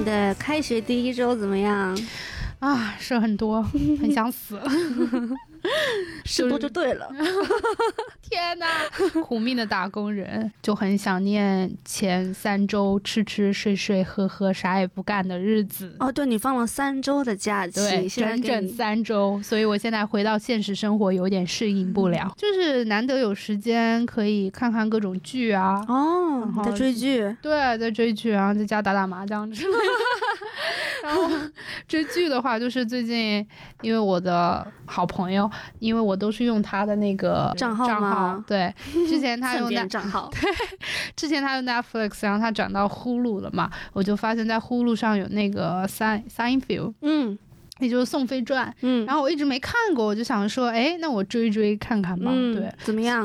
你的开学第一周怎么样？啊，事很多，很想死。事多就对了。天哪，苦命的打工人就很想念前三周吃吃睡睡喝喝啥也不干的日子。哦，对你放了三周的假期，对，整整三周，所以我现在回到现实生活有点适应不了，就是难得有时间可以看看各种剧啊，哦，在追剧，对，在追剧，然后在家打打麻将之类的。然后追剧的话，就是最近因为我的好朋友，因为我都是用他的那个账号账吗对，之前他用那人账号，之前他用 Netflix，然后他转到呼噜了嘛，我就发现在呼噜上有那个 Sign Signfield，嗯也就是《宋飞传》。嗯，然后我一直没看过，我就想说，哎，那我追一追看看吧。嗯对，怎么样？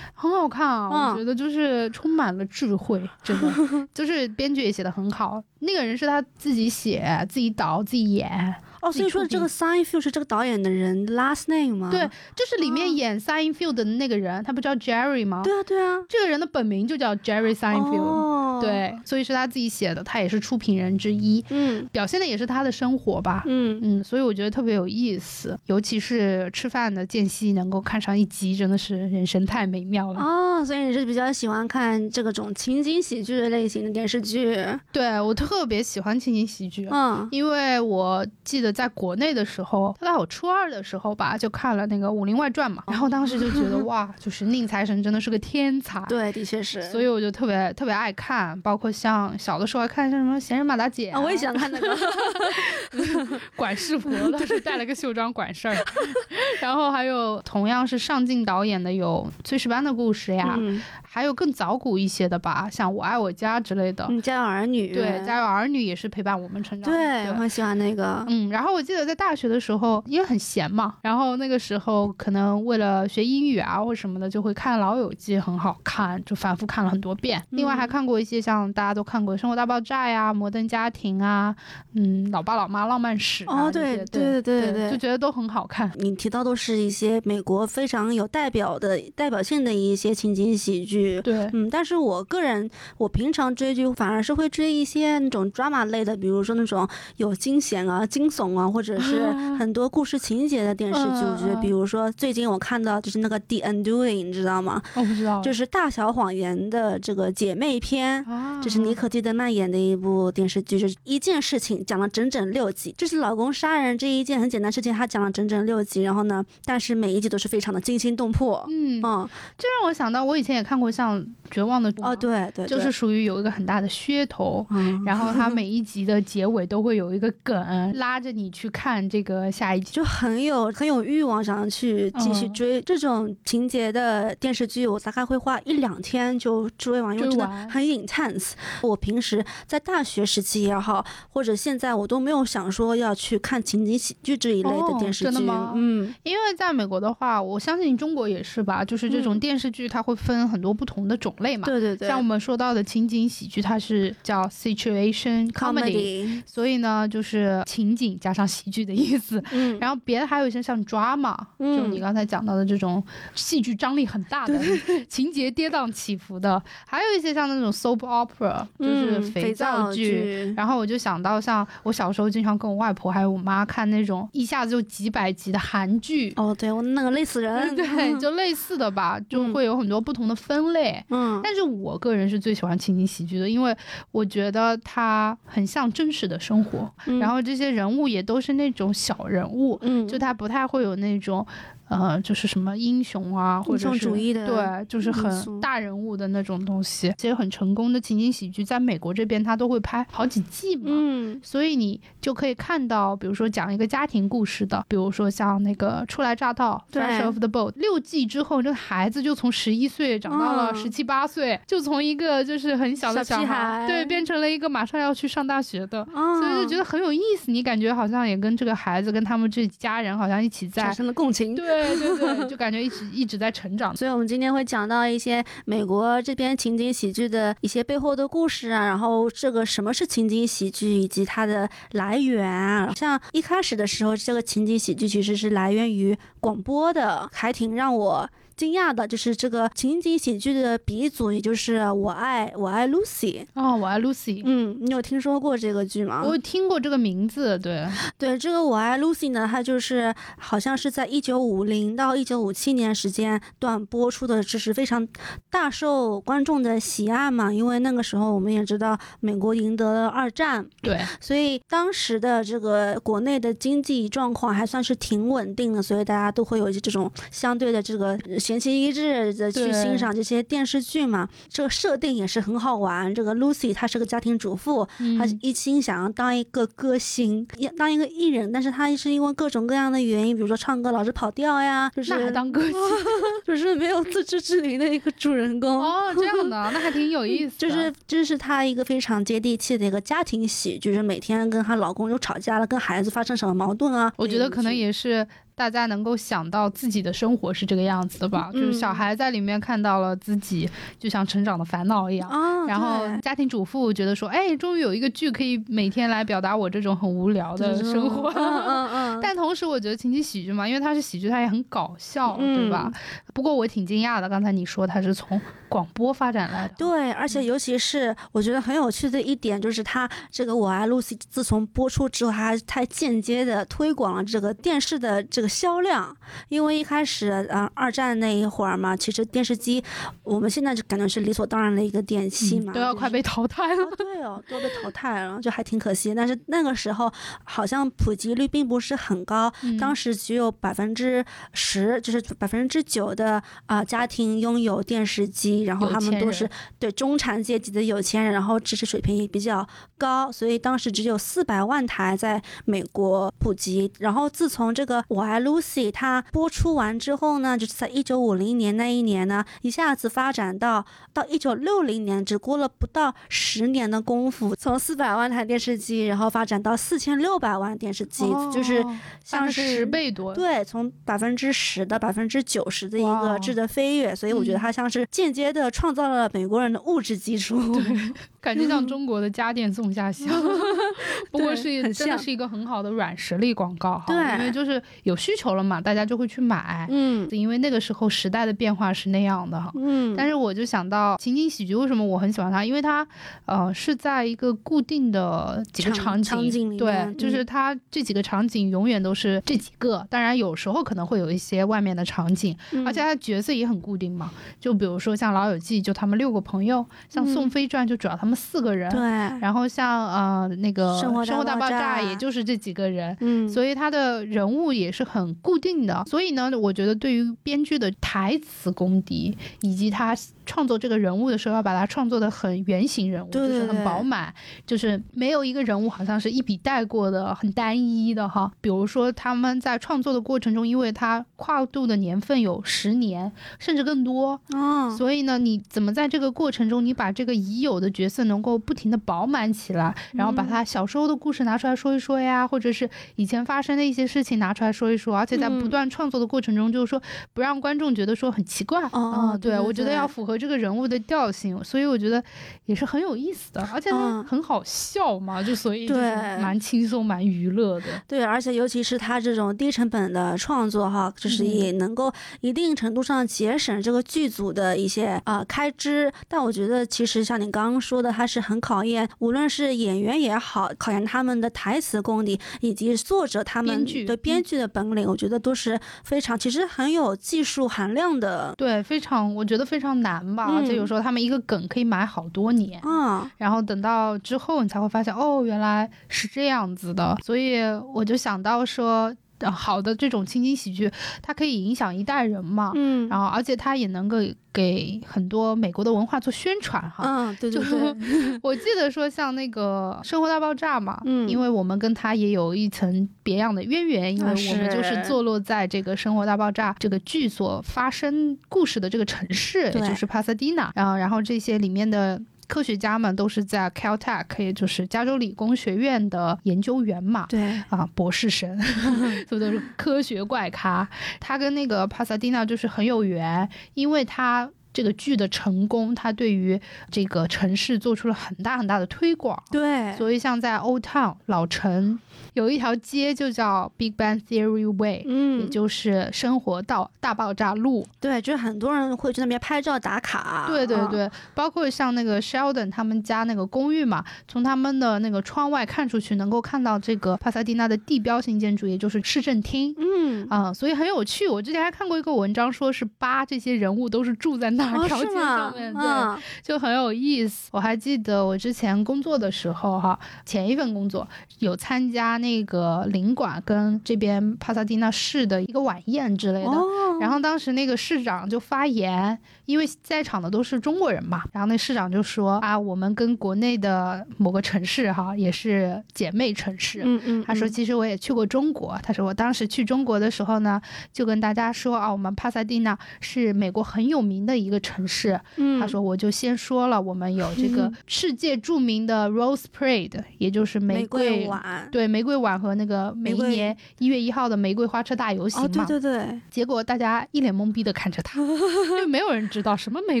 很好看啊，嗯我觉得就是充满了智慧，真的，就是编剧也写的很好。那个人是他自己写、自己导、自己演，哦，所以说这个 Signfield 是这个导演的人 last name 吗？对，就是里面演 Signfield 的那个人，他不叫 Jerry 吗？对啊对啊，这个人的本名就叫 Jerry s i g n f i e l d、哦，，对，所以是他自己写的，他也是出品人之一，嗯表现的也是他的生活吧。嗯，嗯，所以我觉得特别有意思，尤其是吃饭的间隙能够看上一集，真的是人生太美妙了。哦，所以你是比较喜欢看这个种情景喜剧类型的电视剧，对我特别喜欢情景喜剧。嗯因为我记得在国内的时候，大概我初二的时候吧，就看了那个《武林外传》嘛，然后当时就觉得哇，就是宁财神真的是个天才，对，的确是，所以我就特别特别爱看，包括像小的时候还看像什么《闲人马大姐》啊，我也喜欢看那个，管事婆，当时带了个袖章管事儿，然后还有同样是上镜导演的有《炊事班的故事》呀，嗯，还有更早古一些的吧，像《我爱我家》之类的。嗯，家有儿女，对，《家有儿女》也是陪伴我们成长的。对，我很喜欢那个，嗯，然后我记得在大学的时候，因为很闲嘛，然后那个时候可能为了学英语啊或什么的，就会看《老友记》，很好看，就反复看了很多遍。另外还看过一些像大家都看过《生活大爆炸》呀、《摩登家庭》啊，嗯，《老爸老妈浪漫史》啊哦对对对对对就觉得都很好看。你提到都是一些美国非常有代表的代表性的一些情景喜剧。对，嗯，但是我个人，我平常追剧反而是会追一些那种 drama 类的，比如说那种有惊险啊、惊悚啊，或者是啊很多故事情节的电视剧。我觉得，比如说最近我看到就是那个《The Undoing》，你知道吗？我不知道，就是《大小谎言》的这个姐妹篇。啊，这是妮可基德曼演的一部电视剧，就是一件事情讲了整整六集，就是老公杀人这一件很简单事情，他讲了整整六集，然后呢，但是每一集都是非常的惊心动魄。嗯，嗯，这让我想到我以前也看过像《绝望的》哦，，对对，就是，属于有一个很大的噱头，嗯，然后他每一集的结尾都会有一个梗，拉着你去看这个下一集。就很有很有欲望想要去继续嗯追、这种情节的电视剧，我大概会花一两天就追完，因为真的很 intense。我平时在大学时期也好，或者现在我都没有想说要去看情景喜剧这一类的哦电视剧。真的吗嗯，因为在美国的话，我相信中国也是吧，就是这种嗯电视剧它会分很多不同的种类嘛。对对对，像我们说到的情景喜剧，它是叫 situation comedy，comedy，所以呢就是情景加上喜剧的意思。嗯，然后别的还有一些像 drama，、嗯就你刚才讲到的这种戏剧张力很大的、情节跌宕起伏的，还有一些像那种 soap opera，就是嗯肥肥皂剧。剧，然后我就想到，像我小时候经常跟我外婆还有我妈看那种一下子就几百集的韩剧，哦，对我那个累死人，对，就类似的吧，就会有很多不同的分类。嗯，但是我个人是最喜欢情景喜剧的，因为我觉得它很像真实的生活，嗯然后这些人物也都是那种小人物，嗯，就他不太会有那种。呃，就是什么英雄啊，或者是主义的对，就是很大人物的那种东西。其实很成功的情景喜剧，在美国这边他都会拍好几季嘛，嗯所以你就可以看到，比如说讲一个家庭故事的，比如说像那个初来乍到对 （Fresh off the boat），六季之后，这个孩子就从十一岁长到了嗯十七八岁，就从一个就是很小的小屁孩对，变成了一个马上要去上大学的。啊，所以就觉得很有意思，你感觉好像也跟这个孩子跟他们这家人好像一起在产，生了共情。对对对对，就感觉一直一直在成长。所以，我们今天会讲到一些美国这边情景喜剧的一些背后的故事啊，然后这个什么是情景喜剧，以及它的来源啊。像一开始的时候，这个情景喜剧其实是来源于广播的，还挺让我惊讶的，就是这个情景喜剧的鼻祖，也就是《我爱我爱 Lucy》。哦，我爱 Lucy，嗯，你有听说过这个剧吗？我有听过这个名字，对，对，这个《我爱 Lucy》呢，它就是好像是在一九五零到一九五七年时间段播出的，这是非常大受观众的喜爱嘛。因为那个时候我们也知道，美国赢得了二战，对，所以当时的这个国内的经济状况还算是挺稳定的，所以大家都会有这种相对的这个闲情逸致的去欣赏这些电视剧嘛。这个设定也是很好玩。这个 Lucy 她是个家庭主妇，她嗯一心想要当一个歌星，要当一个艺人，但是她是因为各种各样的原因，比如说唱歌老是跑调呀，就是那还当歌星 就是没有自知之明的一个主人公。哦，这样的，那还挺有意思的，就是这是她一个非常接地气的一个家庭喜剧，就是每天跟她老公又吵架了，跟孩子发生什么矛盾啊？我觉得可能也是大家能够想到自己的生活是这个样子的吧，就是小嗯。孩在里面看到了自己就像成长的烦恼一样。啊，然后家庭主妇觉得说，哎，终于有一个剧可以每天来表达我这种很无聊的生活。嗯嗯嗯，但同时，我觉得情景喜剧嘛，因为它是喜剧，它也很搞笑，对吧？嗯。不过我挺惊讶的，刚才你说它是从广播发展来的，对，而且尤其是我觉得很有趣的一点，就是它这个《我爱 Lucy》自从播出之后，它还它间接的推广了这个电视的这个销量。因为一开始，呃，二战那一会儿嘛，其实电视机我们现在就感觉是理所当然的一个电器嘛，嗯都要快被淘汰了。哦，对哦，都被淘汰了，就还挺可惜。但是那个时候好像普及率并不是很高，嗯当时只有百分之十，就是百分之九的啊、家庭拥有电视机，然后他们都是对中产阶级的有钱人，然后知识水平也比较高，所以当时只有四百万台在美国普及。然后自从这个《我爱 Lucy》它播出完之后呢，就是在一九五零年那一年呢，一下子发展到到一九六零年，只过了不到十年的功夫，从四百万台电视机，然后发展到四千六百万电视机，就是像是十倍多。对，从百分之十到百分之九十的一个质的飞跃，所以我觉得嗯它像是间接的创造了美国人的物质基础。感觉像中国的家电送下乡，不过是真的是一个很好的软实力广告哈。对因为就是有需求了嘛，大家就会去买。嗯因为那个时候时代的变化是那样的哈。嗯，但是我就想到情景喜剧，为什么我很喜欢它？因为它，呃，是在一个固定的几个场景，场景里对，面就是嗯它这几个场景永远都是这几个。当然有时候可能会有一些外面的场景，嗯而且它的角色也很固定嘛。就比如说像《老友记》，就他们六个朋友；像《嗯宋飞传》，就主要他们四个人。对，然后像呃那个《生活大大爆爆炸也就是这几个人。嗯，所以他的人物也是很固定的，所以呢，我觉得对于编剧的台词功底，以及他创作这个人物的时候，要把它创作的很原型人物，就是很饱满，就是没有一个人物好像是一笔带过的，很单一的哈。比如说他们在创作的过程中，因为他跨度的年份有十年甚至更多，哦，所以呢，你怎么在这个过程中，你把这个已有的角色能够不停的饱满起来，然后把他小时候的故事拿出来说一说呀，或者是以前发生的一些事情拿出来说一说，而且在不嗯断创作的过程中，就是说不让观众觉得说很奇怪。哦嗯对，我觉得要符合这个人物的调性，所以我觉得也是很有意思的，而且很好笑嘛，就所以蛮轻松、蛮娱乐的。对，而且尤其是他这种低成本的创作哈，就是嗯也能够一定程度上节省这个剧组的一些呃开支。但我觉得其实像你刚刚说的，它是很考验，无论是演员也好，考验他们的台词功底，以及作者他们编剧嗯对编剧的本领，我觉得都是非常其实很有技术含量的。对，非常，我觉得非常难吧，而且有嗯时候他们一个梗可以埋好多年。啊，然后等到之后，你才会发现，哦，原来是这样子的。所以我就想到说，呃好的这种情景喜剧，它可以影响一代人嘛。嗯，然后，而且它也能够给很多美国的文化做宣传哈。嗯，对对就对，我记得说，像那个《生活大爆炸》嘛，嗯因为我们跟它也有一层别样的渊源，因为啊我们就是是坐落在这个《生活大爆炸》这个剧所发生故事的这个城市，也就是帕萨迪纳。然后，然后这些里面的。科学家们都是在 Caltech，也就是加州理工学院的研究员嘛，对，啊，博士生，所以都是科学怪咖。他跟那个帕萨蒂娜就是很有缘，因为他这个剧的成功，它对于这个城市做出了很大很大的推广。对，所以像在 Old Town 老城有一条街就叫 Big Bang Theory Way，嗯、也嗯，就是生活道大爆炸路。对，就是很多人会去那边拍照打卡。嗯，对对对，包括像那个 Sheldon 他们家那个公寓嘛，从他们的那个窗外看出去，能够看到这个帕萨蒂纳的地标性建筑，也就是市政厅。嗯，啊、所以很有趣。我之前还看过一个文章，说是八这些人物都是住在那儿哦，条街是吗上面，？对，嗯，就很有意思。我还记得我之前工作的时候，哈，前一份工作有参加那个领馆跟这边帕萨蒂纳市的一个晚宴之类的。哦，然后当时那个市长就发言，因为在场的都是中国人嘛，然后那市长就说啊，我们跟国内的某个城市哈也是姐妹城市，嗯嗯，他说：“嗯其实我也去过中国。他说我当时去中国的时候呢，就跟大家说啊，我们帕萨蒂纳是美国很有名的一个城市。嗯，他说我就先说了，我们有这个嗯世界著名的 Rose Parade，也就是玫瑰晚，对玫瑰碗和那个每一年一月一号的玫瑰花车大游行哦，嘛。对对对，结果大家一脸懵逼的看着他，因为没有人知道什么玫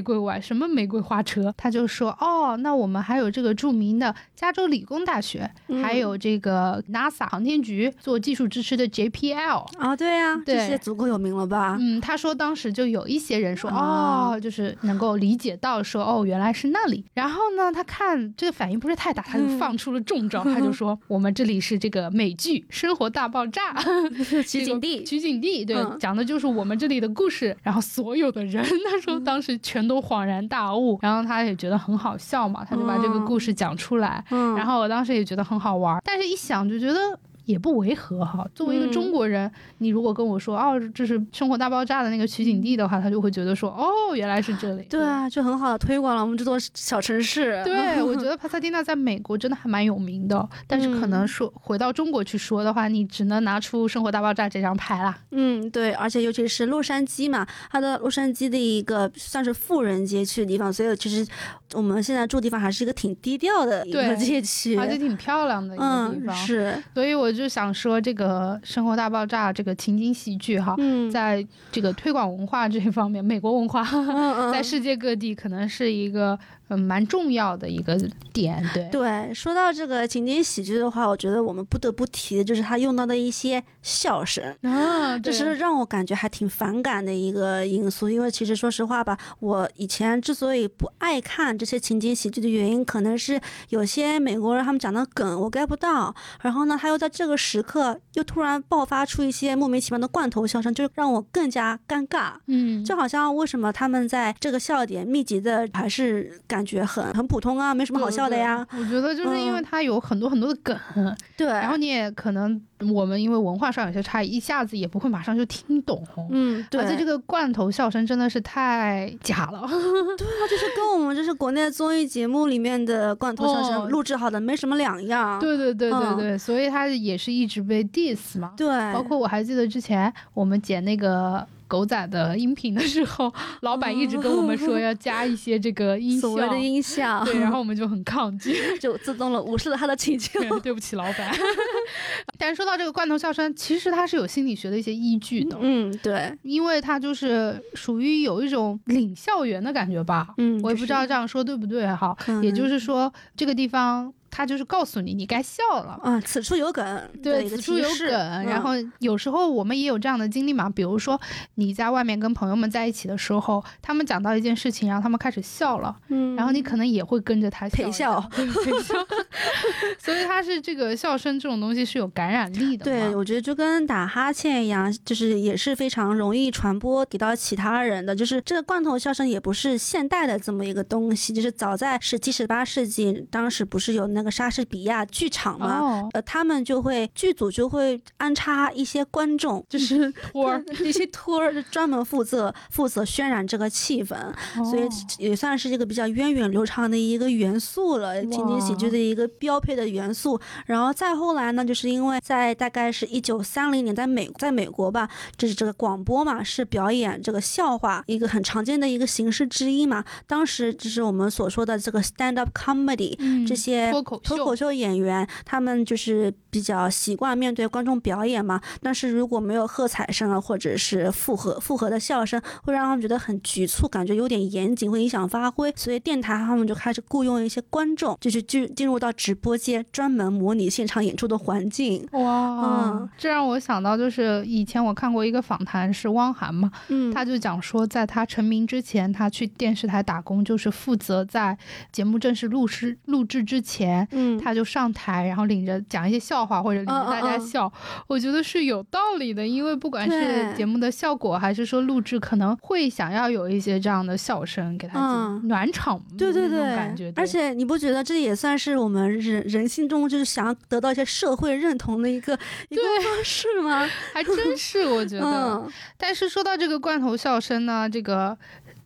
瑰湾，什么玫瑰花车。他就说：“哦，那我们还有这个著名的加州理工大学，嗯还有这个 NASA 航天局做技术支持的 JPL。”哦，对呀，这对些足够有名了吧？嗯，他说当时就有一些人说，哦哦，就是能够理解到说，哦，原来是那里。然后呢，他看这个反应不是太大，他就嗯放出了重招，他就 说，我们这里是这个美剧《生活大爆炸》取景地，取景地，对，嗯讲的就是我们这里的故事。然后所有的人，他说当时全都恍然大悟，然后他也觉得很好笑嘛，他就把这个故事讲出来。嗯，然后我当时也觉得很好玩，但是一想就觉得。也不违和哈。作为一个嗯中国人，你如果跟我说哦，这是《生活大爆炸》的那个取景地的话，他就会觉得说哦，原来是这里。对啊，就很好的推广了我们这座小城市。对，我觉得 帕萨蒂纳在美国真的还蛮有名的，但是可能嗯说回到中国去说的话，你只能拿出《生活大爆炸》这张牌啦。嗯，对，而且尤其是洛杉矶嘛，它的洛杉矶的一个算是富人街区的地方，所以其实我们现在住的地方还是一个挺低调的一个街区。而且挺漂亮的一个地嗯，方。是，所以我就想说，这个《生活大爆炸》这个情景喜剧哈，嗯，在这个推广文化这一方面，美国文化 在世界各地可能是一个嗯蛮重要的一个点。对，对，说到这个情景喜剧的话，我觉得我们不得不提的就是他用到的一些笑声。啊，这是让我感觉还挺反感的一个因素，因为其实说实话吧，我以前之所以不爱看这些情景喜剧的原因，可能是有些美国人他们讲的梗我 get 不到，然后呢，他又在这个时刻又突然爆发出一些莫名其妙的罐头笑声，就让我更加尴尬。嗯，就好像为什么他们在这个笑点密集的，还是感觉很很普通啊，没什么好笑的呀。对。我觉得就是因为嗯它有很多很多的梗，对，然后你也可能我们因为文化上有些差异，一下子也不会马上就听懂。嗯，对，而且这个罐头笑声真的是太假了。对啊，就是跟我们就是国内综艺节目里面的罐头笑声哦录制好的没什么两样。对对对对嗯对，所以他也是一直被 diss 嘛。对，包括我还记得之前我们剪那个狗仔的音频的时候，老板一直跟我们说要加一些这个音效所，谓的音效，对，然后 我们就很抗拒。就自动了无视了他的请求。对对不起，老板。但是说到这个罐头笑声，其实它是有心理学的一些依据的，嗯，对，因为它就是属于有一种领校园的感觉吧。嗯，我也不知道这样说对不对哈。也就是说，这个地方它就是告诉你你该笑了。啊，此处有梗，的对，此处有梗。然后有时候我们也有这样的经历嘛，比如说你在外面跟朋友们在一起的时候，他们讲到一件事情，然后他们开始笑了，嗯，然后你可能也会跟着他陪笑陪笑。所以他是这个笑声这种东西是有感染力的。对，我觉得就跟打哈欠一样，就是也是非常容易传播给到其他人的。就是这个罐头笑声也不是现代的这么一个东西，就是早在十七、十八世纪，当时不是有那个莎士比亚剧场嘛？哦，呃，他们就会剧组就会安插一些观众，就是托儿，一些托儿，就专门负责负责渲染这个气氛，所以哦也算是一个比较源远流长的一个元素了，情景喜剧的一个标配的元素。然后再后来呢，就是因为在大概是一九三零年，在美在美国吧，就是这个广播嘛，是表演这个笑话一个很常见的一个形式之一嘛。当时就是我们所说的这个 stand up comedy，嗯这些脱口秀，脱口秀演员，他们就是比较习惯面对观众表演嘛。但是如果没有喝彩声啊，或者是复合复合的笑声，会让他们觉得很局促，感觉有点严谨，会影响发挥。所以电台他们就开始雇佣一些观众，就是进进入到直播间，专门模拟现场演出的环境。哇，嗯这让我想到，就是以前我看过一个访谈，是汪涵嘛，嗯，他就讲说，在他成名之前，他去电视台打工，就是负责在节目正式录制录制之前，嗯，他就上台，然后领着讲一些笑话或者领着大家嗯嗯嗯笑。我觉得是有道理的，因为不管是节目的效果，还是说录制，可能会想要有一些这样的笑声给他暖场，那对对对，感觉。而且你不觉得这也算是我们人人性中就是想要得到一些社会认同的一个 一个方式吗？还真是，我觉得。嗯但是说到这个罐头笑声呢，这个。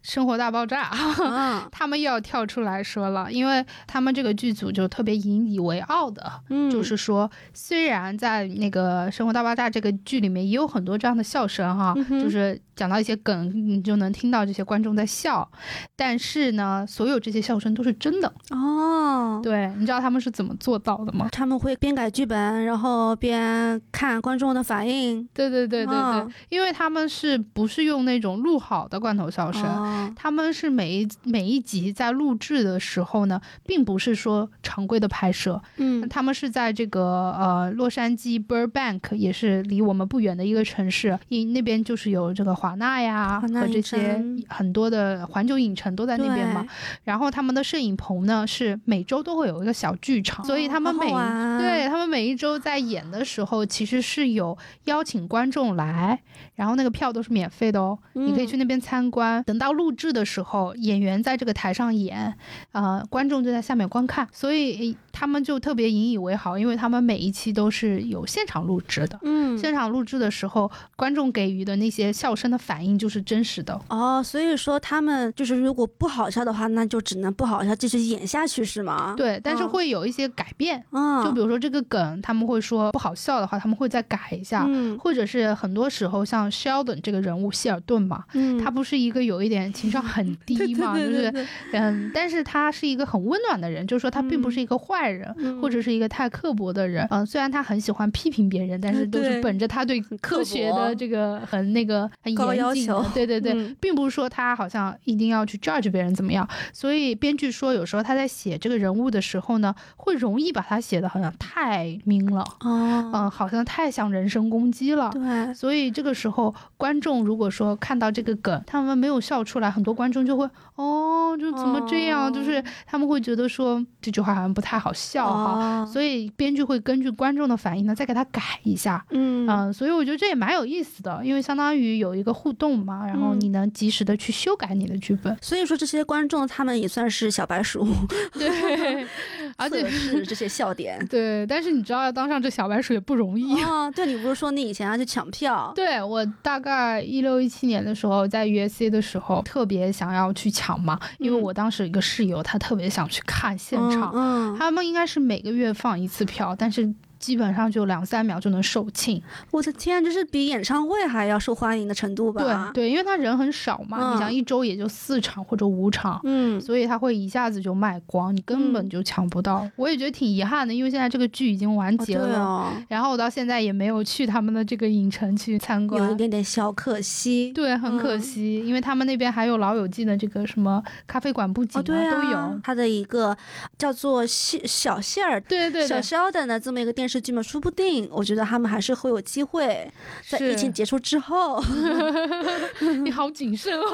生活大爆炸，嗯 他们又要跳出来说了，因为他们这个剧组就特别引以为傲的，嗯，就是说，虽然在那个《生活大爆炸》这个剧里面也有很多这样的笑声哈，嗯就是讲到一些梗，你就能听到这些观众在笑，但是呢，所有这些笑声都是真的。哦，对，你知道他们是怎么做到的吗？他们会边改剧本，然后边看观众的反应。对对对对对，哦因为他们是不是用那种录好的罐头笑声？哦他们是每一每一集在录制的时候呢，并不是说常规的拍摄，嗯他们是在这个呃洛杉矶 Burbank，也是离我们不远的一个城市，因那边就是有这个华纳呀和这些很多的环球影城都在那边嘛。然后他们的摄影棚呢是每周都会有一个小剧场，所以他们每玩对他们每一周在演的时候，其实是有邀请观众来，然后那个票都是免费的哦，你可以嗯去那边参观。等到录制的时候，演员在这个台上演，呃，观众就在下面观看，所以他们就特别引以为豪，因为他们每一期都是有现场录制的。嗯现场录制的时候，观众给予的那些笑声的反应就是真实的。哦，所以说他们就是如果不好笑的话，那就只能不好笑，继续演下去是吗？，对，但是嗯会有一些改变，嗯，就比如说这个梗，他们会说不好笑的话，他们会再改一下。嗯或者是很多时候，像 Sheldon 这个人物希尔顿嘛，嗯，他不是一个有一点情商很 低嘛，对对就是嗯，但是他是一个很温暖的人，就是说他并不是一个坏人，嗯或者是一个太刻薄的人。嗯、虽然他很喜欢批评别人，但是都是本着他对科学的这个很那个很高要求，对对对，嗯并不是说他好像一定要去 judge 别人怎么样。所以编剧说，有时候他在写这个人物的时候呢，会容易把他写的好像太明了，哦，嗯、好像太像人身攻击了。对，所以这个时候，观众如果说看到这个梗，他们没有笑出来，很多观众就会哦，就怎么这样？哦就是他们会觉得说这句话好像不太好笑哈。哦，所以编剧会根据观众的反应呢，再给他改一下。嗯嗯，所以我觉得这也蛮有意思的，因为相当于有一个互动嘛，然后嗯你能及时的去修改你的剧本。所以说这些观众他们也算是小白鼠，对，而且测试这些笑点。对，但是你知道要当上这小白鼠也不容易。哦，对你不是说你以前要去抢票？对我大概一六一七年的时候，在 USC 的时候，特别想要去抢嘛，因为嗯我当时有一个室友，他特别想去看现场。嗯，嗯他们应该是每个月放一次票，但是基本上就两三秒就能售罄。我的天，这是比演唱会还要受欢迎的程度吧？对，对，因为他人很少嘛，你想嗯一周也就四场或者五场。嗯，所以他会一下子就卖光，你根本嗯就抢不到。我也觉得挺遗憾的，因为现在这个剧已经完结了，哦，然后我到现在也没有去他们的这个影城去参观，有一点点小可惜。对，很可嗯惜，因为他们那边还有《老友记》的这个什么咖啡馆布景哦，对都有啊。，他的一个叫做小小谢尔小对对小，肖的呢这么一个电视剧嘛，说不定我觉得他们还是会有机会，在疫情结束之后 你好谨慎哦。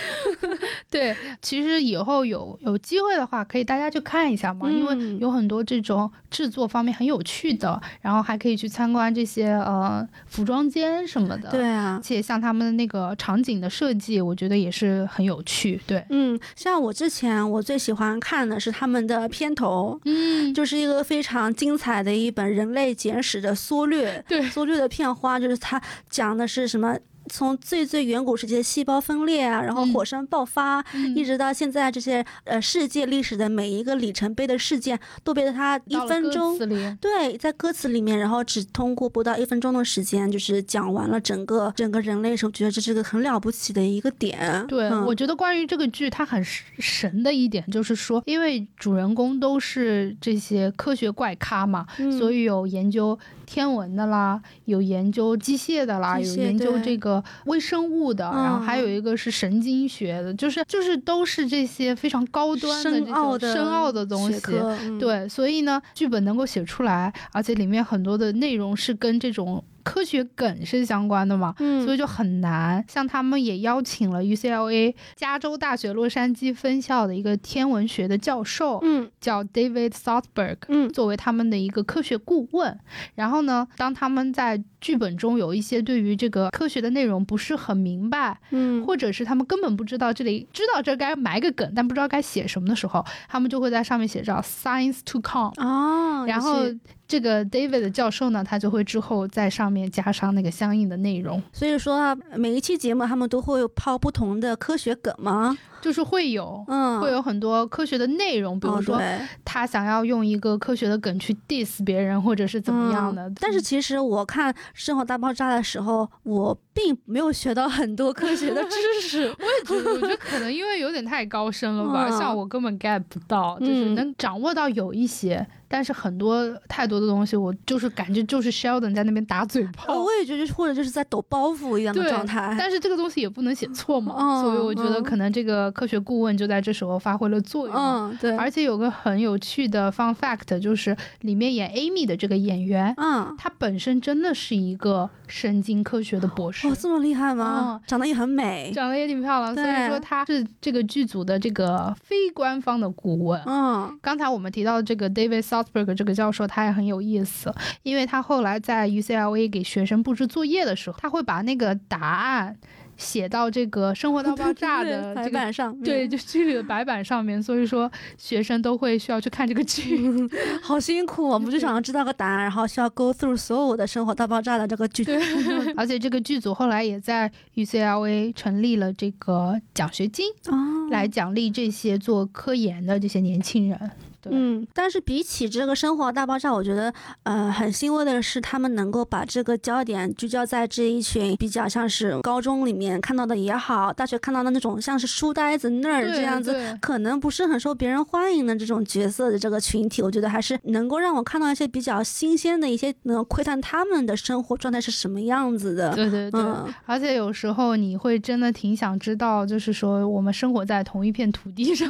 对，其实以后有有机会的话，可以大家去看一下嘛，因为嗯有很多这种制作方面很有趣的，然后还可以去参观这些呃服装间什么的。对啊而。且像他们的那个场景的设计，我觉得也是很有趣。对，嗯，像我之前我最喜欢看的是他们的片头，嗯，就是一个非常精彩的一本人类简史的缩略，对缩略的片花，就是它讲的是什么。从最最远古时期的细胞分裂啊，然后嗯。火山爆发，嗯。一直到现在这些呃世界历史的每一个里程碑的事件，都被他一分钟对，在歌词里面，然后只通过不到一分钟的时间，就是讲完了整个整个人类史，我觉得这是个很了不起的一个点。对，嗯。我觉得关于这个剧，它很神神的一点就是说，因为主人公都是这些科学怪咖嘛，嗯。所以有研究天文的啦，有研究机械的啦，有研究这个微生物的，然后还有嗯一个是神经学的，就是就是都是这些非常高端的深奥的深奥的东西。嗯，对，所以呢，剧本能够写出来，而且里面很多的内容是跟这种科学梗是相关的嘛，嗯，所以就很难。像他们也邀请了 UCLA 加州大学洛杉矶分校的一个天文学的教授，嗯。叫 David Southberg，嗯。作为他们的一个科学顾问，然后呢，当他们在剧本中有一些对于这个科学的内容不是很明白，嗯，或者是他们根本不知道这里知道这该埋个梗，但不知道该写什么的时候，他们就会在上面写着 “Science to come”，哦，然后这个 David 的教授呢，他就会之后在上面加上那个相应的内容，所以说啊每一期节目他们都会抛不同的科学梗吗？就是会有。嗯，会有很多科学的内容，比如说他想要用一个科学的梗去 diss 别人，或者是怎么样的。嗯但是其实我看《生活大爆炸》的时候，我并没有学到很多科学的知 识。我也觉得，我觉得可能因为有点太高深了吧，嗯像我根本 get 不到，就是嗯能掌握到有一些，但是很多太多的东西，我就是感觉就是 Sheldon 在那边打嘴呃炮。我也觉得，就是或者就是在抖包袱一样的状态。但是这个东西也不能写错嘛，嗯所以我觉得嗯可能这个科学顾问就在这时候发挥了作用。嗯，对，而且有个很有趣的 fun fact，就是里面演 Amy 的这个演员，嗯，她本身真的是一个神经科学的博士。哦，这么厉害吗？长得也很美。长得也挺漂亮，所以说她是这个剧组的这个非官方的顾问。嗯刚才我们提到这个 David Salzberg 这个教授，他也很有意思，因为他后来在 UCLA 给学生布置作业的时候，他会把那个答案写到这个《生活 大爆炸》的白这个。板上，对，就剧里的白板上面，所以说学生都会需要去看这个剧。好辛苦哦。我们就想要知道个答案，然后需要 go through 所有的生活大爆炸的这个剧。对，而且这个剧组后来也在 UCLA 成立了这个奖学金，哦，来奖励这些做科研的这些年轻人。对嗯，但是比起这个生活大爆炸，我觉得呃很欣慰的是，他们能够把这个焦点聚焦在这一群比较像是高中里面看到的也好，大学看到的那种像是书呆子那儿对这样子。可能不是很受别人欢迎的这种角色的这个群体，我觉得还是能够让我看到一些比较新鲜的一些，能窥探他们的生活状态是什么样子的。对对对，嗯，而且有时候你会真的挺想知道，就是说我们生活在同一片土地上，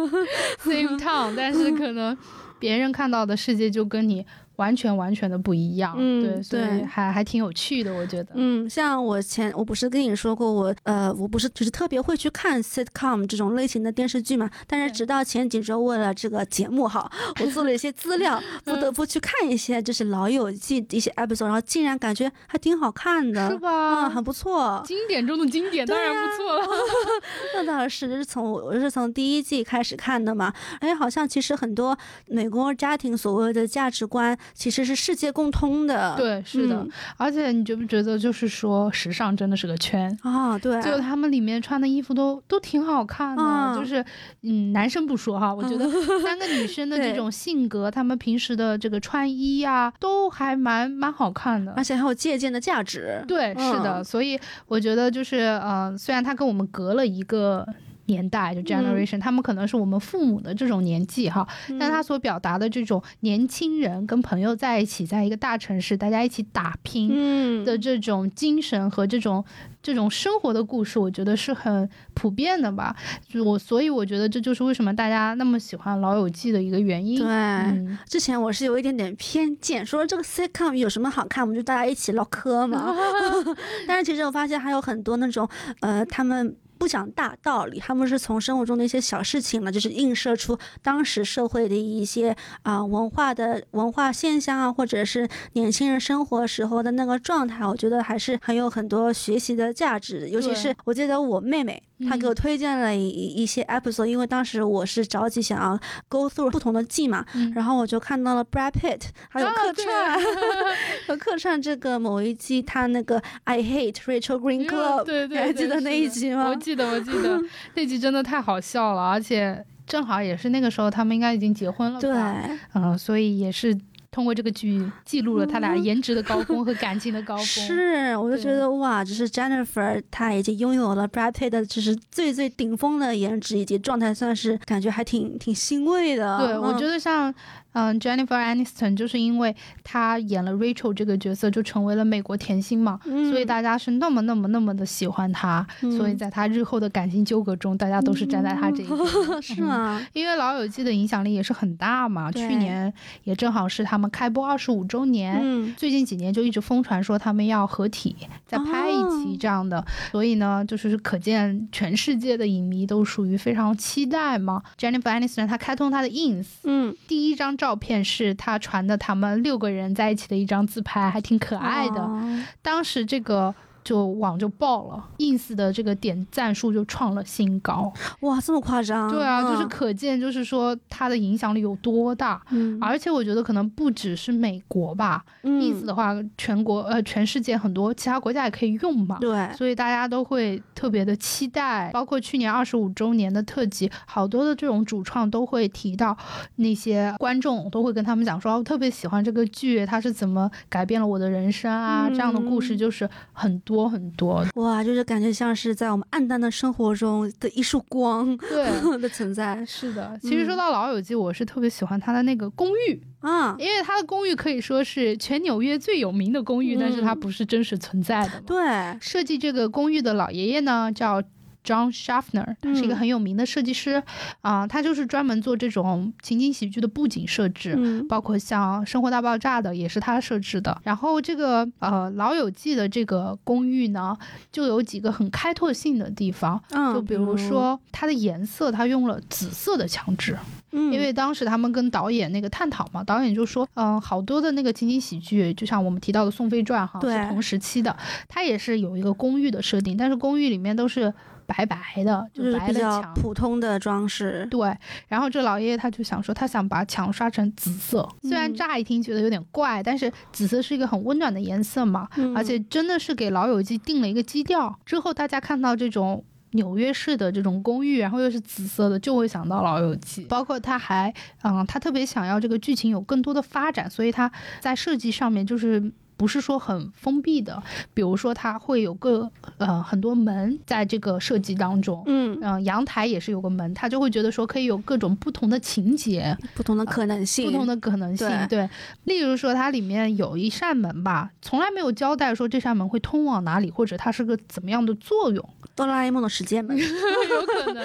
same town，但是可能别人看到的世界就跟你完全完全的不一样。嗯对，所以还还挺有趣的，我觉得。嗯，像我前我不是跟你说过，我呃，我不是就是特别会去看 sitcom 这种类型的电视剧嘛。但是直到前几周，为了这个节目哈，我做了一些资料，不得不去看一些就是《老友记》的一些 episode，然后竟然感觉还挺好看的是，吧？嗯，很不错。经典中的经典，当然不错了。那倒是，就是从我是从第一季开始看的嘛。哎，好像其实很多美国家庭所谓的价值观其实是世界共通的。对，是的。嗯而且你觉不觉得，就是说，时尚真的是个圈。啊，对，就他们里面穿的衣服都都挺好看的，嗯就是嗯，男生不说哈，我觉得三个女生的 这种性格，她们平时的这个穿衣啊，都还蛮蛮好看的而。且还有借鉴的价值。对，是的，嗯所以我觉得就是呃，虽然他跟我们隔了一个。年代就 generation，、他们可能是我们父母的这种年纪哈，但他所表达的这种年轻人跟朋友在一起，在一个大城市，大家一起打拼，嗯的这种精神和这种这种生活的故事，我觉得是很普遍的吧。就我所以我觉得这就是为什么大家那么喜欢《老友记》的一个原因。对。嗯，之前我是有一点点偏见，说这个 sitcom 有什么好看，我们就大家一起唠嗑嘛。但是其实我发现还有很多那种，呃，他们。不讲大道理，他们是从生活中的一些小事情呢，就是映射出当时社会的一些啊、文化的文化现象啊，或者是年轻人生活时候的那个状态，我觉得还是很有很多学习的价值。尤其是我记得我妹妹，他给我推荐了一一些 episode，因为当时我是着急想要 go through 不同的季嘛，嗯然后我就看到了 Brad Pitt，还有啊客对串，有客串这个某一季他那个 I Hate Rachel Green Club，对对，你还记得那一集吗我？记得，我记得 那集真的太好笑了，而且正好也是那个时候他们应该已经结婚了吧，对，嗯，所以也是通过这个剧记录了他俩颜值的高峰和感情的高峰。是，我就觉得哇，就是 Jennifer，她已经拥有了 Brad Pitt 的，就是最最顶峰的颜值以及状态，算是感觉还挺挺欣慰的。对，我觉得得像嗯 Jennifer Aniston，就是因为她演了 Rachel 这个角色，就成为了美国甜心嘛，所以大家是那么那么那么的喜欢她，所以嗯在她日后的感情纠葛中，大家都是站在她这一边的。是吗？因为《老友记》的影响力也是很大嘛，去年也正好是他们开播二十五周年。嗯，最近几年就一直疯传说他们要合体，再拍一哦期这样的，所以呢，就是可见全世界的影迷都属于非常期待嘛。Jennifer Aniston 她开通她的 ins，嗯，第一张照片是他传的他们六个人在一起的一张自拍，还挺可爱的。哦当时这个就网就爆了，ins 的这个点赞数就创了新高。哇，这么夸张？对啊，就是嗯可见，就是说它的影响力有多大。嗯而且我觉得可能不只是美国吧、嗯 i n s 的话，全国呃全世界很多其他国家也可以用嘛。对，所以大家都会特别的期待，包括去年二十五周年的特辑，好多的这种主创都会提到那些观众，都会跟他们讲说，哦我特别喜欢这个剧，它是怎么改变了我的人生啊，这样的故事嗯就是很多很多。哇，就是感觉像是在我们暗淡的生活中的一束光对，的存在是的。其实说嗯到《老友记》，我是特别喜欢他的那个公寓。啊。因为它的公寓可以说是全纽约最有名的公寓，但是它嗯不是真实存在的。对，设计这个公寓的老爷爷呢，叫 John Schaffner，他是一个嗯。很有名的设计师。啊、他就是专门做这种情景喜剧的布景设置。嗯。包括像《生活大爆炸》的也是他设置的，然后这个呃《老友记》的这个公寓呢，就有几个很开拓性的地方，嗯，就比如，说它的颜色，它用了紫色的墙纸，嗯，因为当时他们跟导演那个探讨嘛，导演就说，嗯、好多的那个情景喜剧，就像我们提到的《宋飞传》哈，是同时期的，它也是有一个公寓的设定，但是公寓里面都是白白的，就是白的比较墙。普通的装饰。对，然后这老爷爷他就想说，他想把墙刷成紫色，虽然嗯乍一听觉得有点怪，但是紫色是一个很温暖的颜色嘛，嗯而且真的是给老友记定了一个基调。之后大家看到这种。纽约市的这种公寓，然后又是紫色的，就会想到《老友记》。包括他还，嗯，他特别想要这个剧情有更多的发展，所以他在设计上面就是不是说很封闭的。比如说，它会有个呃很多门在这个设计当中，嗯，嗯、阳台也是有个门，他就会觉得说可以有各种不同的情节，不同的可能性，不同的可能性。对例如说它里面有一扇门吧，从来没有交代说这扇门会通往哪里，或者它是个怎么样的作用，哆啦 A 梦的时间门。有可能。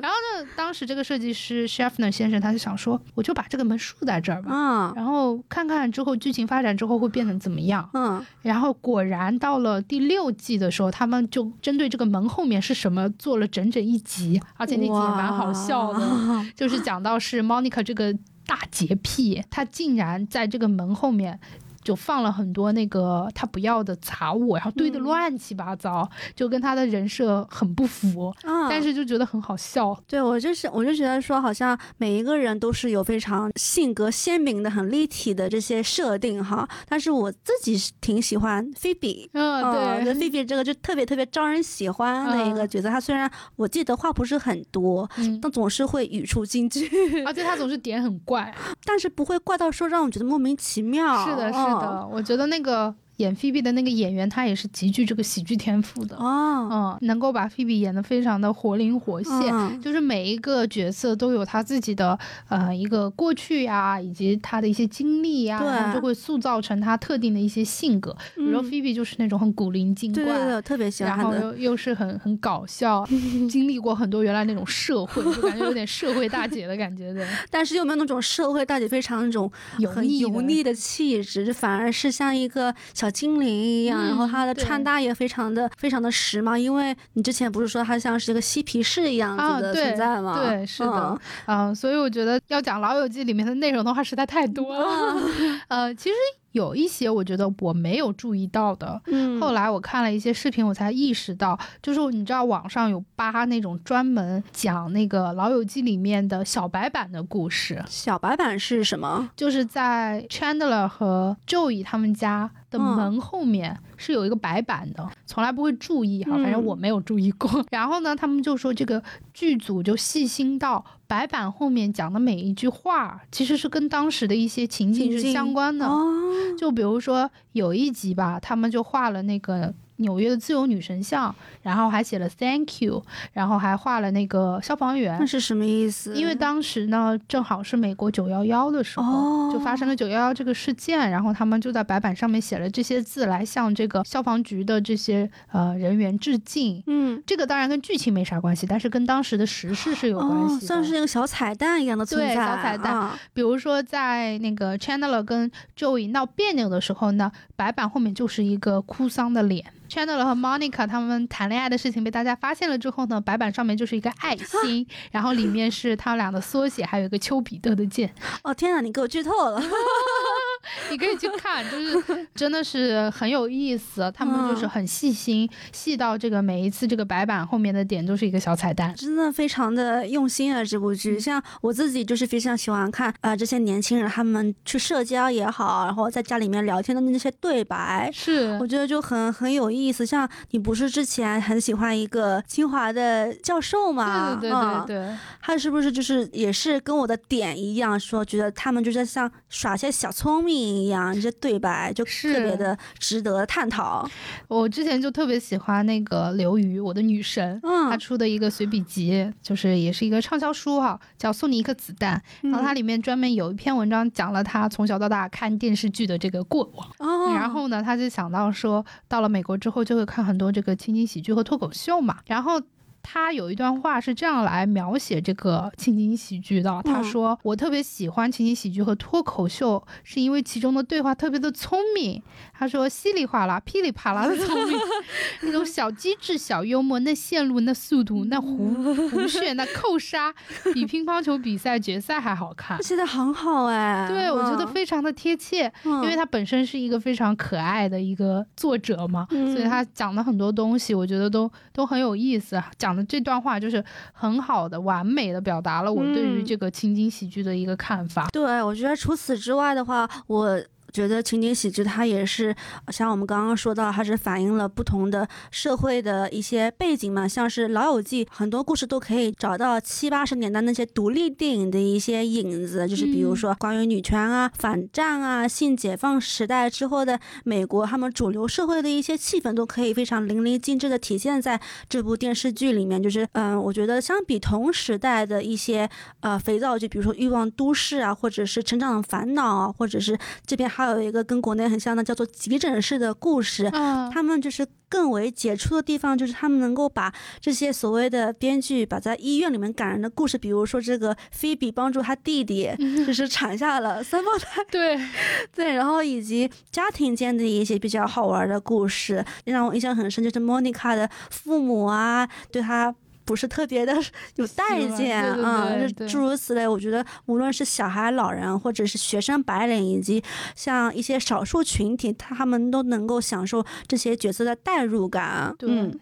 然后呢，当时这个设计师 Schaffner 先生他就想说，我就把这个门竖在这儿吧。啊，然后看看之后剧情发展之后会变成怎么样，嗯，然后果然到了第六季的时候，他们就针对这个门后面是什么做了整整一集，而且那集也蛮好笑的。就是讲到是 Monica 这个大洁癖，她竟然在这个门后面。就放了很多那个他不要的杂物，然后堆得嗯乱七八糟，就跟他的人设很不符，啊，但是就觉得很好笑。对我就是，我就觉得说，好像每一个人都是有非常性格鲜明的、很立体的这些设定哈。但是我自己是挺喜欢菲比。嗯，哦，对，菲比这个就特别特别招人喜欢的一个嗯角色。她虽然我记得话不是很多，嗯，但总是会语出惊句，而且他总是点很怪。但是不会怪到说让我觉得莫名其妙。是的，是哦的，我觉得那个演菲比的那个演员，他也是极具这个喜剧天赋的。哦，嗯，能够把菲比演得非常的活灵活现。嗯就是每一个角色都有他自己的呃一个过去呀、以及他的一些经历呀、对然后就会塑造成他特定的一些性格。比如说嗯菲比就是那种很古灵精怪，对对对，特别喜欢然后。又又是很很搞笑，经历过很多原来那种社会，就感觉有点社会大姐的感觉的，但是又没有那种社会大姐非常那种很腻油腻的气质，就反而是像一个小精灵一样。然后嗯她的穿搭也非常的非常的时髦，因为你之前不是说他像是一个嬉皮士一样子的存在吗？对是的嗯嗯、所以我觉得要讲《老友记》里面的内容的话，实在太多了。呃，其实有一些我觉得我没有注意到的。嗯后来我看了一些视频，我才意识到，就是你知道网上有扒那种专门讲那个《老友记》里面的小白板的故事，小白板是什么？就是在 Chandler 和 Joey 他们家的嗯门后面是有一个白板的，从来不会注意哈，嗯反正我没有注意过。然后呢，他们就说这个剧组就细心到白板后面讲的每一句话，其实是跟当时的一些情境是相关的。哦，就比如说有一集吧，他们就画了那个纽约的自由女神像，然后还写了 Thank you，然后还画了那个消防员那。是什么意思？因为当时呢，正好是美国九幺幺的时候，哦就发生了九幺幺这个事件，然后他们就在白板上面写了这些字，来向这个消防局的这些呃人员致敬。嗯，这个当然跟剧情没啥关系，但是跟当时的时事是有关哦，系的。像是一个小彩蛋一样的存在，对小彩蛋啊比如说，在那个 Chandler 跟 Joey 闹别扭的时候呢，白板后面就是一个哭丧的脸。Chandler 和 Monica 他们谈恋爱的事情被大家发现了之后呢，白板上面就是一个爱心，然后里面是他们俩的缩写，还有一个丘比特的箭。哦，天哪，你给我剧透了。你可以去看，就是真的是很有意思。他们就是很细心，细到这个每一次这个白板后面的点都是一个小彩蛋。真的非常的用心啊！这部嗯剧，像我自己就是非常喜欢看啊、呃这些年轻人他们去社交也好，然后在家里面聊天的那些对白，是我觉得就很很有意思。像你不是之前很喜欢一个清华的教授吗？对对他是不是就是也是跟我的点一样，说觉得他们就是像耍些小聪明一样，这些对白就特别的值得探讨。我之前就特别喜欢那个刘瑜，我的女神。她嗯，出的一个随笔集，就是也是一个畅销书哈、叫《送你一颗子弹》。然后它里面专门有一篇文章讲了她从小到大看电视剧的这个过往。哦，然后呢，她就想到说，到了美国之后就会看很多这个情景喜剧和脱口秀嘛。然后他有一段话是这样来描写这个情景喜剧的，他嗯说：“我特别喜欢情景喜剧和脱口秀，是因为其中的对话特别的聪明。”他说：“稀里哗啦、噼里啪啦的聪明，那种小机智、小幽默，那线路、那速度、那弧弧旋、那扣杀，比乒乓球比赛决赛还好看。”写的很好哎，对，我觉得嗯非常的贴切，嗯因为他本身是一个非常可爱的一个作者嘛，嗯所以他讲的很多东西，我觉得都都很有意思。讲的这段话就是很好的、完美的表达了我对于嗯这个情景喜剧的一个看法。对，我觉得除此之外的话，我。觉得情景喜剧它也是像我们刚刚说到，它是反映了不同的社会的一些背景嘛，像是《老友记》，很多故事都可以找到七八十年代那些独立电影的一些影子，就是比如嗯说关于女权啊、反战啊、性解放时代之后的美国，他们主流社会的一些气氛都可以非常淋漓尽致的体现在这部电视剧里面。就是嗯，我觉得相比同时代的一些呃肥皂剧，比如说《欲望都市》啊，或者是《成长的烦恼》啊，或者是这边还有一个跟国内很像的叫做急诊室的故事。嗯，他们就是更为杰出的地方，就是他们能够把这些所谓的编剧把在医院里面感人的故事，比如说这个菲比帮助他弟弟，就是产下了三胞胎，对，对，然后以及家庭间的一些比较好玩的故事，让我印象很深，就是莫妮卡的父母啊，对她。不是特别的 有待见对对啊，对对就诸如此类。我觉得无论是小孩、老人，或者是学生白领，以及像一些少数群体，他们都能够享受这些角色的代入感。对，嗯，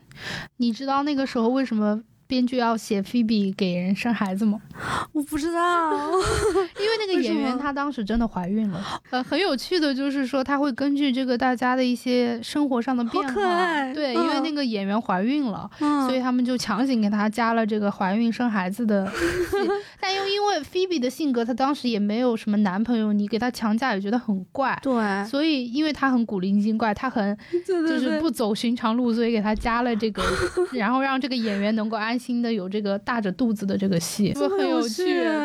你知道那个时候为什么？编剧要写菲比给人生孩子吗？我不知道。因为那个演员她当时真的怀孕了。呃，很有趣的就是说，他会根据这个大家的一些生活上的变可化，对，因为嗯那个演员怀孕了，嗯，所以他们就强行给她加了这个怀孕生孩子的 戏。但又因为菲比的性格，她当时也没有什么男朋友，你给她强加也觉得很怪。对，所以，因为她很古灵精怪，她很 就是不走寻常路，所以给她加了这个，然后让这个演员能够安心的有这个大着肚子的这个戏，这很有趣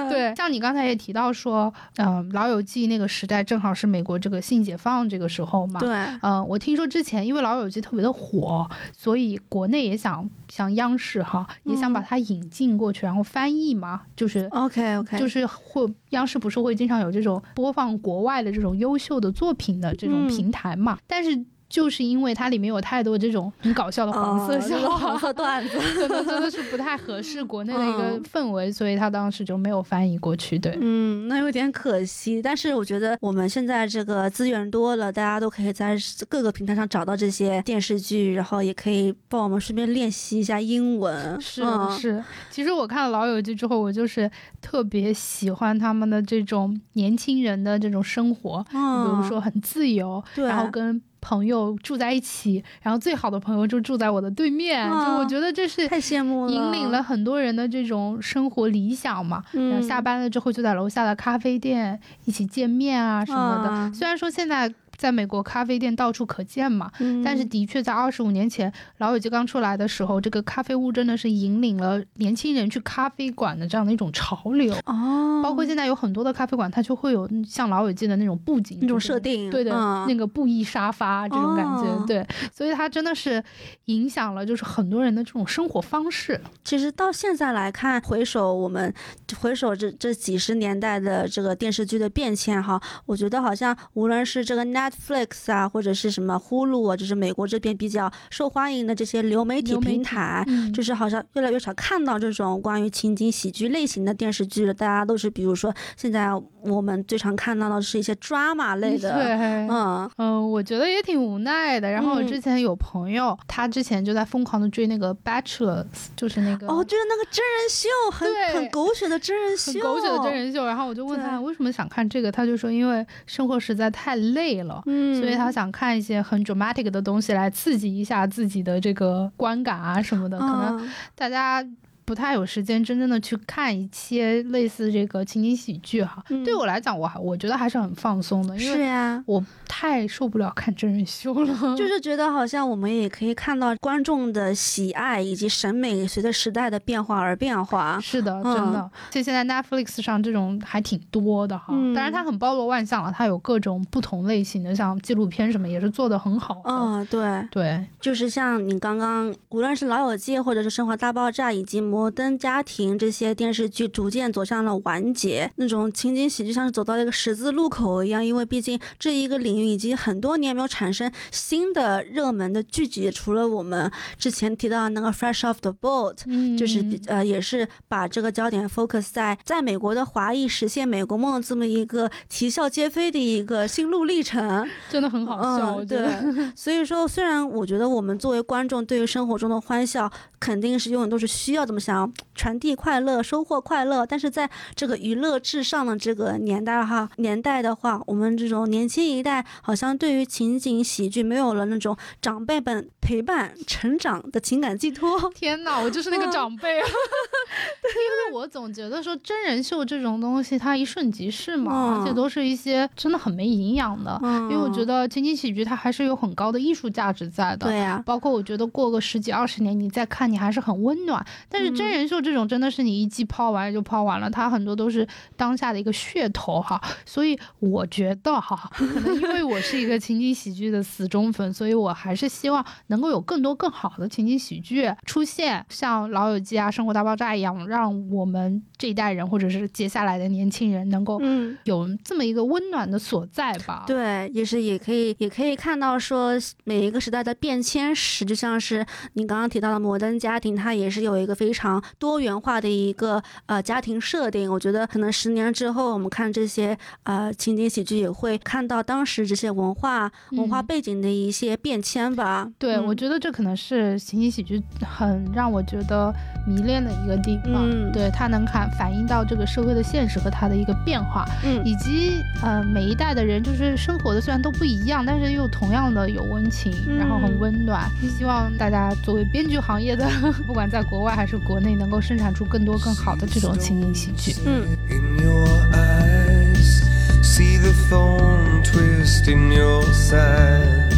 对，像你刚才也提到说，嗯、老友记》那个时代正好是美国这个性解放这个时候嘛。。对，嗯、我听说之前因为《老友记》特别的火，所以国内也想像央视哈，也想把嗯它引进过去，然后翻译嘛，就是。OK OK，就是会央视不是会经常有这种播放国外的这种优秀的作品的这种嗯平台嘛？但是就是因为它里面有太多这种很搞笑的黄色哦笑话，段子。可能真的是不太合适国内的一个嗯氛围，所以他当时就没有翻译过去。对，嗯，那有点可惜，但是我觉得我们现在这个资源多了，大家都可以在各个平台上找到这些电视剧，然后也可以帮我们顺便练习一下英文。是、嗯、是。其实我看了《老友记》之后，我就是特别喜欢他们的这种年轻人的这种生活，嗯，比如说很自由，然后跟朋友住在一起，然后最好的朋友就住在我的对面，啊就我觉得这是太羡慕了，引领了很多人的这种生活理想嘛。然后嗯下班了之后就在楼下的咖啡店一起见面啊什么的。啊虽然说现在在美国咖啡店到处可见嘛，嗯但是的确在二十五年前老友记刚出来的时候，这个咖啡屋真的是引领了年轻人去咖啡馆的这样的一种潮流。哦，包括现在有很多的咖啡馆，它就会有像老友记的那种布景那种设定，对的，嗯那个布艺沙发这种感觉，哦对，所以它真的是影响了就是很多人的这种生活方式。其实到现在来看，回首我们回首这这几十年代的这个电视剧的变迁哈，我觉得好像无论是这个 Netflix 啊，或者是什么 Hulu 啊，就是美国这边比较受欢迎的这些流媒体平台，嗯就是好像越来越少看到这种关于情景喜剧类型的电视剧了。大家都是比如说现在我们最常看到的是一些 drama 类的，对，嗯嗯，我觉得也挺无奈的。然后我嗯之前有朋友，他之前就在疯狂的追那个《Bachelor》，就是那个哦，就是那个真人秀，很很狗血的真人秀，很狗血的真人秀。然后我就问他为什么想看这个，他就说因为生活实在太累了。嗯，所以他想看一些很 dramatic 的东西来刺激一下自己的这个观感啊什么的，可能嗯。大家不太有时间真正的去看一些类似这个情景喜剧哈。嗯对我来讲，我还我觉得还是很放松的，因为是呀。我太受不了看真人秀了。就是觉得好像我们也可以看到观众的喜爱以及审美随着时代的变化而变化。是的，嗯真的，就现在 Netflix 上这种还挺多的哈。嗯当然它很包罗万象了，它有各种不同类型的，像纪录片什么也是做的很好的。嗯，对，对，就是像你刚刚，无论是《老友记》或者是《生活大爆炸》以及《摩登家庭》这些电视剧，逐渐走向了完结，那种情景喜剧像是走到了一个十字路口一样。因为毕竟这一个领域已经很多年没有产生新的热门的剧集，除了我们之前提到的那个《Fresh Off the Boat》，嗯，就是比呃，也是把这个焦点 focus 在在美国的华裔实现美国梦的这么一个啼笑皆非的一个心路历程。真的很好笑。对。所以说，虽然我觉得我们作为观众，对于生活中的欢笑，肯定是永远都是需要这么想传递快乐、收获快乐，但是在这个娱乐至上的这个年代哈年代的话，我们这种年轻一代好像对于情景喜剧没有了那种长辈们陪伴成长的情感寄托。天哪，我就是那个嗯长辈啊！因为我总觉得说真人秀这种东西，它一瞬即逝嘛，嗯而且都是一些真的很没营养的。嗯因为我觉得情景喜剧它还是有很高的艺术价值在的。对呀、包括我觉得过个十几二十年，你再看，你还是很温暖。但是真嗯人秀这种真的是你一季抛完就抛完了，它很多都是当下的一个噱头哈。所以我觉得哈，可能因为我是一个情景喜剧的死忠粉，所以我还是希望能够有更多更好的情景喜剧出现，像《老友记》啊、《生活大爆炸》一样，让我们这一代人或者是接下来的年轻人能够嗯。有这么一个温暖的所在吧。对，也是也可以，也可以看到说每一个时代的变迁史，就像是你刚刚提到的摩登家庭，它也是有一个非常多元化的一个呃家庭设定。我觉得可能十年之后，我们看这些呃情景喜剧，也会看到当时这些文化文化嗯背景的一些变迁吧。对，嗯我觉得这可能是情景喜剧很让我觉得迷恋的一个地方。嗯对，它能看反映到这个社会的现实和它的一个变化，嗯以及呃每一代的人就是生活的虽然都不一样，但是又同样的有温情，然后很嗯温暖。希望大家作为编剧行业的，不管在国外还是 国内，能够生产出更多更好的这种情景喜剧。嗯 In your eyes, see the thorn twist in your side.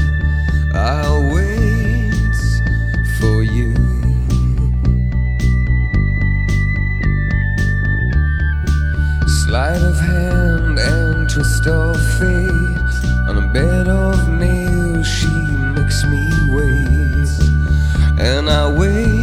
I'll wait for you. Sleight of hand and twist of fate. On a bed of nails, she makes me wait. And I wait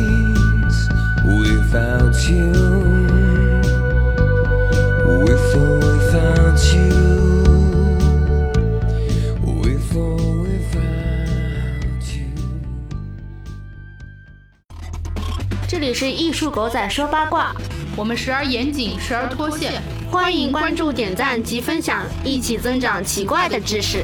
这里是艺术狗仔说八卦，我们时而严谨，时而脱线。欢迎关注、点赞及分享，一起增长奇怪的知识。